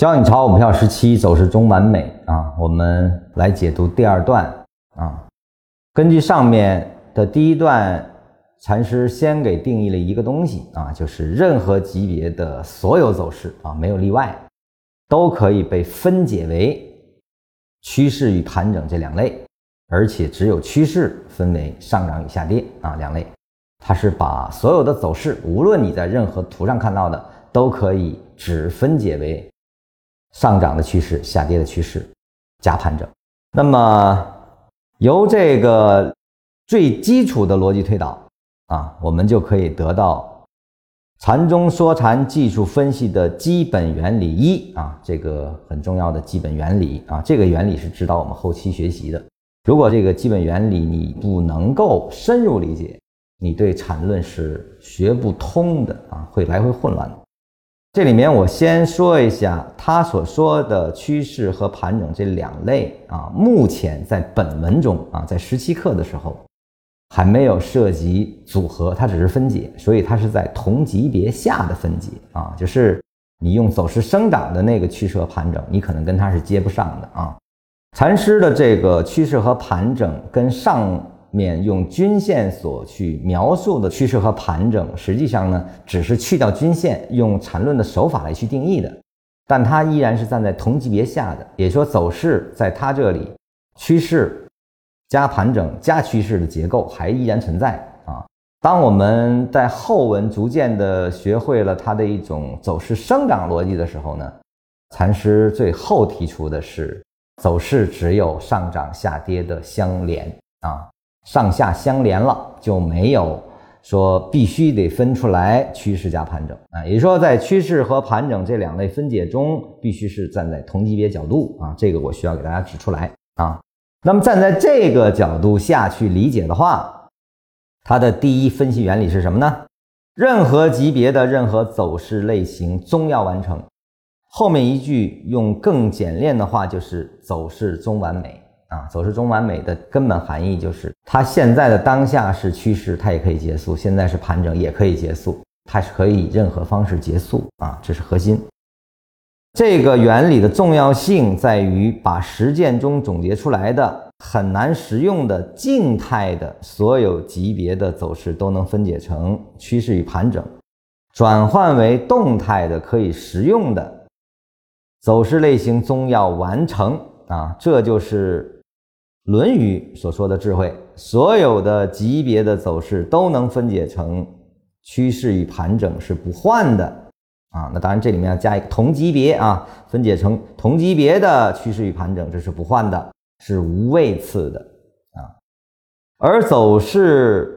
教你炒股票十七走势中完美啊！我们来解读第二段啊。根据上面的第一段，禅师先给定义了一个东西啊，就是任何级别的所有走势啊，没有例外，都可以被分解为趋势与盘整这两类，而且只有趋势分为上涨与下跌啊两类。它是把所有的走势，无论你在任何图上看到的，都可以只分解为。上涨的趋势，下跌的趋势，加盘整。那么由这个最基础的逻辑推导啊，我们就可以得到禅中说禅技术分析的基本原理一啊，这个很重要的基本原理啊，这个原理是指导我们后期学习的。如果这个基本原理你不能够深入理解，你对禅论是学不通的啊，会来回混乱的。这里面我先说一下，他所说的趋势和盘整这两类啊，目前在本文中啊，在十七课的时候还没有涉及组合，它只是分解，所以它是在同级别下的分解啊，就是你用走势生长的那个趋势和盘整，你可能跟它是接不上的啊。禅师的这个趋势和盘整跟上。面用均线所去描述的趋势和盘整，实际上呢，只是去掉均线，用缠论的手法来去定义的，但它依然是站在同级别下的，也说走势在它这里，趋势加盘整加趋势的结构还依然存在啊。当我们在后文逐渐的学会了它的一种走势生长逻辑的时候呢，禅师最后提出的是，走势只有上涨下跌的相连啊。上下相连了，就没有说必须得分出来趋势加盘整啊，也就是说，在趋势和盘整这两类分解中，必须是站在同级别角度啊，这个我需要给大家指出来啊。那么站在这个角度下去理解的话，它的第一分析原理是什么呢？任何级别的任何走势类型终要完成。后面一句用更简练的话就是走势终完美。啊，走势中完美的根本含义就是，它现在的当下是趋势，它也可以结束；现在是盘整，也可以结束，它是可以以任何方式结束啊，这是核心。这个原理的重要性在于，把实践中总结出来的很难实用的静态的所有级别的走势都能分解成趋势与盘整，转换为动态的可以实用的走势类型，终要完成啊，这就是。《论语》所说的智慧，所有的级别的走势都能分解成趋势与盘整是不换的啊。那当然，这里面要加一个同级别啊，分解成同级别的趋势与盘整，这是不换的，是无位次的啊。而走势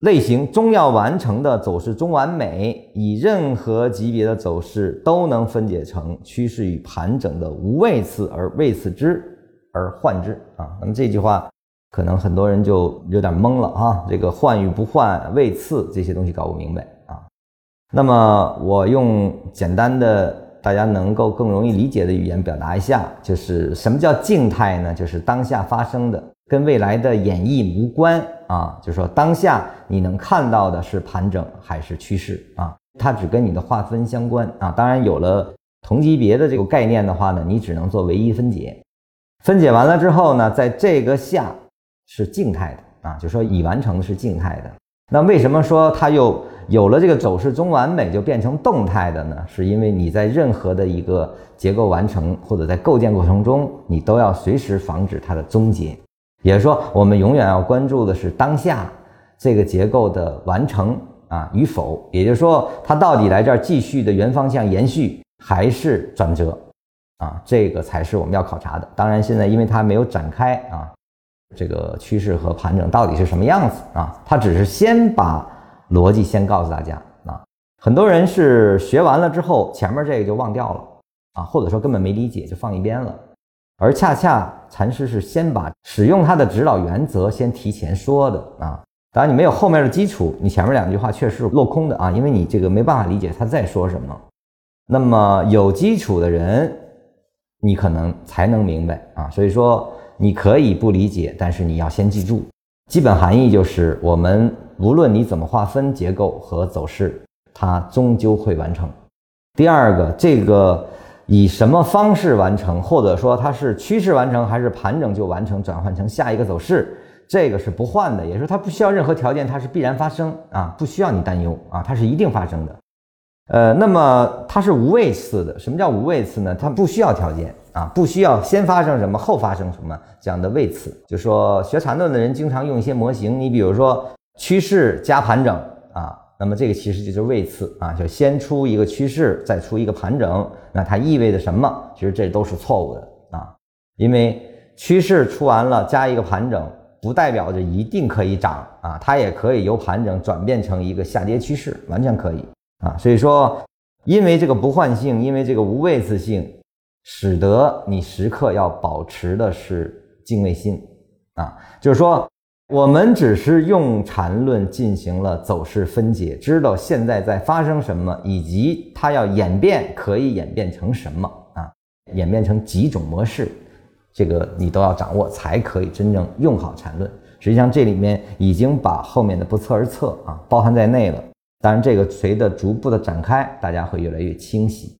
类型终要完成的走势中完美，以任何级别的走势都能分解成趋势与盘整的无位次而位次之。而换之啊，那么这句话可能很多人就有点懵了啊。这个换与不换、位次这些东西搞不明白啊。那么我用简单的、大家能够更容易理解的语言表达一下，就是什么叫静态呢？就是当下发生的，跟未来的演绎无关啊。就是说当下你能看到的是盘整还是趋势啊？它只跟你的划分相关啊。当然有了同级别的这个概念的话呢，你只能做唯一分解。分解完了之后呢，在这个下是静态的啊，就说已完成的是静态的。那为什么说它又有了这个走势中完美就变成动态的呢？是因为你在任何的一个结构完成或者在构建过程中，你都要随时防止它的终结。也就是说，我们永远要关注的是当下这个结构的完成啊与否。也就是说，它到底来这儿继续的原方向延续还是转折？啊，这个才是我们要考察的。当然，现在因为它没有展开啊，这个趋势和盘整到底是什么样子啊？它只是先把逻辑先告诉大家啊。很多人是学完了之后，前面这个就忘掉了啊，或者说根本没理解就放一边了。而恰恰禅师是先把使用他的指导原则先提前说的啊。当然，你没有后面的基础，你前面两句话确实落空的啊，因为你这个没办法理解他在说什么。那么有基础的人。你可能才能明白啊，所以说你可以不理解，但是你要先记住，基本含义就是我们无论你怎么划分结构和走势，它终究会完成。第二个，这个以什么方式完成，或者说它是趋势完成还是盘整就完成，转换成下一个走势，这个是不换的，也就是它不需要任何条件，它是必然发生啊，不需要你担忧啊，它是一定发生的。呃，那么它是无位次的，什么叫无位次呢？它不需要条件啊，不需要先发生什么后发生什么这样的位次。就说学缠论的人经常用一些模型，你比如说趋势加盘整啊。那么这个其实就是位次啊，就先出一个趋势，再出一个盘整，那它意味着什么？其实这都是错误的啊，因为趋势出完了加一个盘整，不代表着一定可以涨啊，它也可以由盘整转变成一个下跌趋势，完全可以啊。所以说，因为这个不换性，因为这个无位次性，使得你时刻要保持的是敬畏心啊，就是说。我们只是用缠论进行了走势分解，知道现在在发生什么，以及它要演变可以演变成什么啊？演变成几种模式，这个你都要掌握，才可以真正用好缠论。实际上这里面已经把后面的不测而测啊包含在内了。当然，这个随着逐步的展开，大家会越来越清晰。